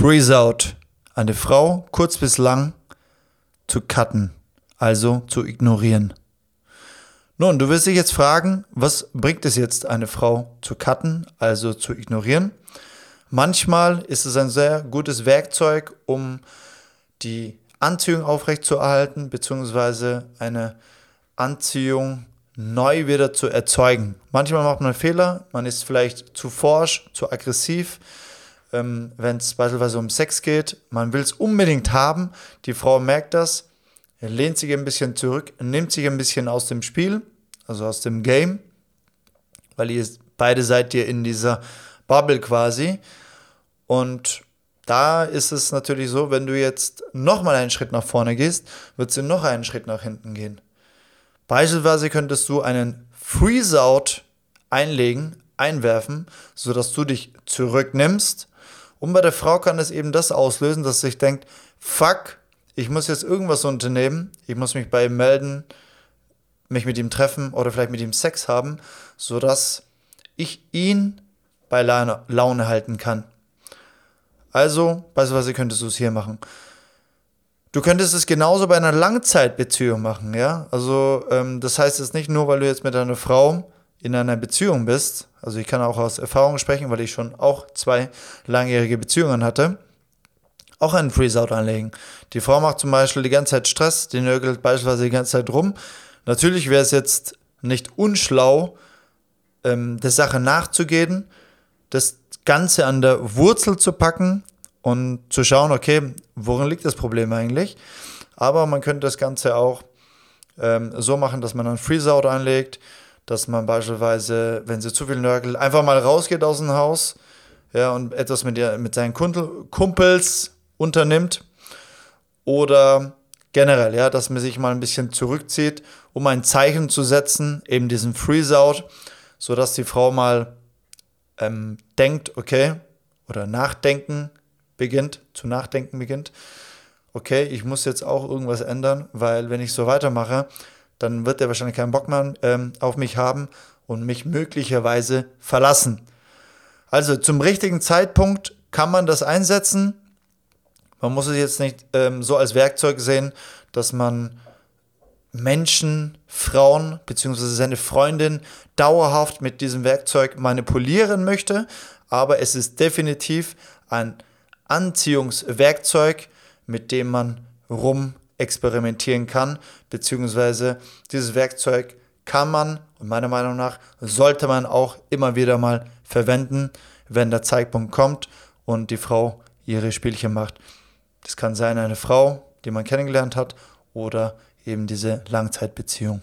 Freeze out. Eine Frau kurz bis lang zu cutten, also zu ignorieren. Nun, du wirst dich jetzt fragen, was bringt es jetzt, eine Frau zu cutten, also zu ignorieren? Manchmal ist es ein sehr gutes Werkzeug, um die Anziehung aufrechtzuerhalten, beziehungsweise eine Anziehung neu wieder zu erzeugen. Manchmal macht man Fehler, man ist vielleicht zu forsch, zu aggressiv, ähm, wenn es beispielsweise um Sex geht. Man will es unbedingt haben, die Frau merkt das, lehnt sich ein bisschen zurück, nimmt sich ein bisschen aus dem Spiel, also aus dem Game, weil ihr beide seid ihr in dieser Bubble quasi. Und da ist es natürlich so, wenn du jetzt nochmal einen Schritt nach vorne gehst, wird sie noch einen Schritt nach hinten gehen. Beispielsweise könntest du einen Freeze-Out einlegen, einwerfen, sodass du dich zurücknimmst. Und bei der Frau kann es eben das auslösen, dass sie sich denkt, fuck, ich muss jetzt irgendwas unternehmen, ich muss mich bei ihm melden, mich mit ihm treffen oder vielleicht mit ihm Sex haben, sodass ich ihn bei Laune halten kann. Also, beispielsweise könntest du es hier machen. Du könntest es genauso bei einer Langzeitbeziehung machen, ja. Also, ähm, das heißt jetzt nicht nur, weil du jetzt mit deiner Frau in einer Beziehung bist. Also, ich kann auch aus Erfahrung sprechen, weil ich schon auch zwei langjährige Beziehungen hatte. Auch einen Freeze-Out anlegen. Die Frau macht zum Beispiel die ganze Zeit Stress, die nörgelt beispielsweise die ganze Zeit rum. Natürlich wäre es jetzt nicht unschlau, ähm, der Sache nachzugehen, das Ganze an der Wurzel zu packen und zu schauen, okay, worin liegt das Problem eigentlich? Aber man könnte das Ganze auch ähm, so machen, dass man einen Freeze-Out einlegt, dass man beispielsweise, wenn sie zu viel nörgelt, einfach mal rausgeht aus dem Haus ja, und etwas mit, ihr, mit seinen Kumpels unternimmt. Oder generell, ja, dass man sich mal ein bisschen zurückzieht, um ein Zeichen zu setzen, eben diesen Freeze-Out, sodass die Frau mal ähm, denkt, okay, oder nachdenken beginnt, zu nachdenken beginnt, okay, ich muss jetzt auch irgendwas ändern, weil wenn ich so weitermache, dann wird er wahrscheinlich keinen Bock mehr ähm, auf mich haben und mich möglicherweise verlassen. Also zum richtigen Zeitpunkt kann man das einsetzen. Man muss es jetzt nicht ähm, so als Werkzeug sehen, dass man Menschen, Frauen bzw. seine Freundin dauerhaft mit diesem Werkzeug manipulieren möchte, aber es ist definitiv ein Anziehungswerkzeug, mit dem man rum experimentieren kann, beziehungsweise dieses Werkzeug kann man und meiner Meinung nach sollte man auch immer wieder mal verwenden, wenn der Zeitpunkt kommt und die Frau ihre Spielchen macht. Das kann sein eine Frau, die man kennengelernt hat, oder eben diese Langzeitbeziehung.